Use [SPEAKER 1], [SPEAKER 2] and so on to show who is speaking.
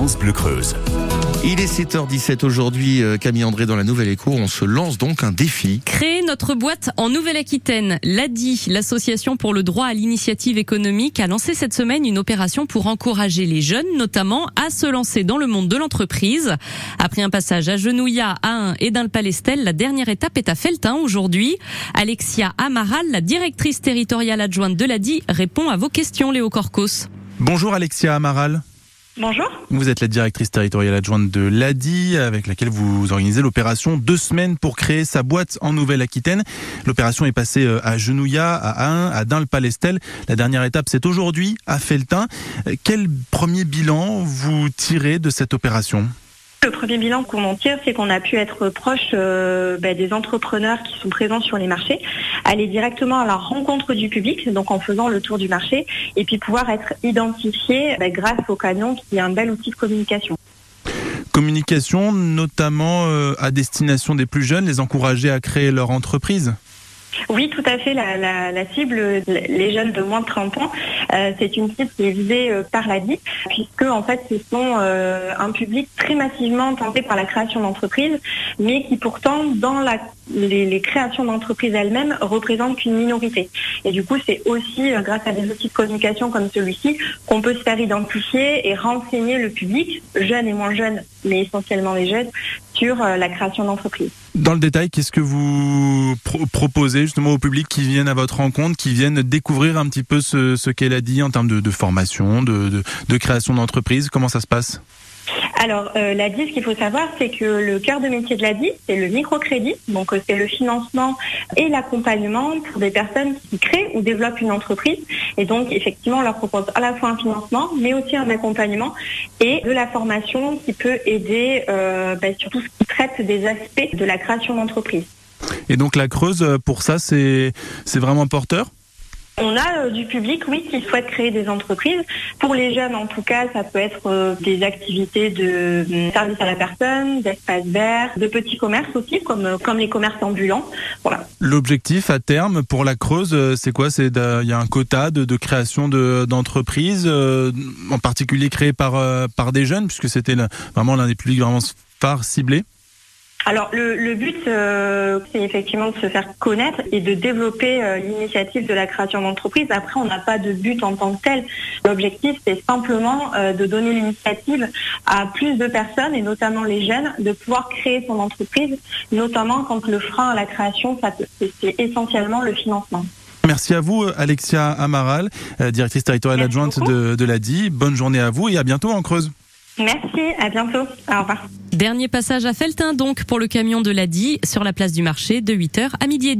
[SPEAKER 1] France Bleu Creuse.
[SPEAKER 2] Il est 7h17 aujourd'hui, euh, Camille André dans la Nouvelle Écho. On se lance donc un défi.
[SPEAKER 3] Créer notre boîte en Nouvelle-Aquitaine. L'ADI, l'association pour le droit à l'initiative économique, a lancé cette semaine une opération pour encourager les jeunes, notamment, à se lancer dans le monde de l'entreprise. Après un passage à Genouillat, à 1 et dans le Palestel, la dernière étape est à Feltin aujourd'hui. Alexia Amaral, la directrice territoriale adjointe de l'ADI, répond à vos questions, Léo Corcos.
[SPEAKER 4] Bonjour Alexia Amaral.
[SPEAKER 5] Bonjour.
[SPEAKER 4] Vous êtes la directrice territoriale adjointe de l'ADI, avec laquelle vous organisez l'opération deux semaines pour créer sa boîte en Nouvelle-Aquitaine. L'opération est passée euh, à Genouillat, à Ain, à Dain-le-Palestel. La dernière étape, c'est aujourd'hui à Feltin. Euh, quel premier bilan vous tirez de cette opération?
[SPEAKER 5] Le premier bilan qu'on en tire, c'est qu'on a pu être proche euh, bah, des entrepreneurs qui sont présents sur les marchés, aller directement à la rencontre du public, donc en faisant le tour du marché, et puis pouvoir être identifié bah, grâce au Canon, qui est un bel outil de communication.
[SPEAKER 4] Communication, notamment euh, à destination des plus jeunes, les encourager à créer leur entreprise
[SPEAKER 5] oui, tout à fait. La, cible, les jeunes de moins de 30 ans, euh, c'est une cible qui est visée euh, par la DIP, puisque en fait, ce sont euh, un public très massivement tenté par la création d'entreprises, mais qui pourtant, dans les, créations d'entreprises elles-mêmes, représentent qu'une minorité. Et du coup, c'est aussi grâce à des outils de communication comme celui-ci qu'on peut se faire identifier et renseigner le public, jeunes et moins jeunes, mais essentiellement les jeunes, sur la création d'entreprises.
[SPEAKER 4] Dans le détail, qu'est-ce que vous proposez justement au public qui viennent à votre rencontre, qui viennent découvrir un petit peu ce, qu'elle a dit en termes de, formation, de création d'entreprise? Comment ça se passe?
[SPEAKER 5] Alors, euh, la DIS, ce qu'il faut savoir, c'est que le cœur de métier de la DIS, c'est le microcrédit. Donc, euh, c'est le financement et l'accompagnement pour des personnes qui créent ou développent une entreprise. Et donc, effectivement, on leur propose à la fois un financement, mais aussi un accompagnement et de la formation qui peut aider euh, bah, sur tout ce qui traite des aspects de la création d'entreprise.
[SPEAKER 4] Et donc, la Creuse, pour ça, c'est vraiment porteur?
[SPEAKER 5] On a euh, du public, oui, qui souhaite créer des entreprises. Pour les jeunes, en tout cas, ça peut être euh, des activités de euh, service à la personne, d'espace vert, de petits commerces aussi, comme, les commerces ambulants.
[SPEAKER 4] L'objectif à terme pour la Creuse, c'est quoi? Il y a un quota de, création d'entreprises, en particulier créées par par des jeunes, puisque c'était vraiment l'un des publics vraiment phares ciblés?
[SPEAKER 5] Alors le, but, euh, c'est effectivement de se faire connaître et de développer euh, l'initiative de la création d'entreprise. Après, on n'a pas de but en tant que tel. L'objectif, c'est simplement euh, de donner l'initiative à plus de personnes, et notamment les jeunes, de pouvoir créer son entreprise, notamment quand le frein à la création, c'est essentiellement le financement.
[SPEAKER 4] Merci à vous, Alexia Amaral, directrice territoriale adjointe de, de l'ADI. Bonne journée à vous et à bientôt en Creuse.
[SPEAKER 5] Merci, à bientôt. Au revoir.
[SPEAKER 3] Dernier passage à Feltin donc pour le camion de l'ADI sur la place du marché de 8h à midi et demi.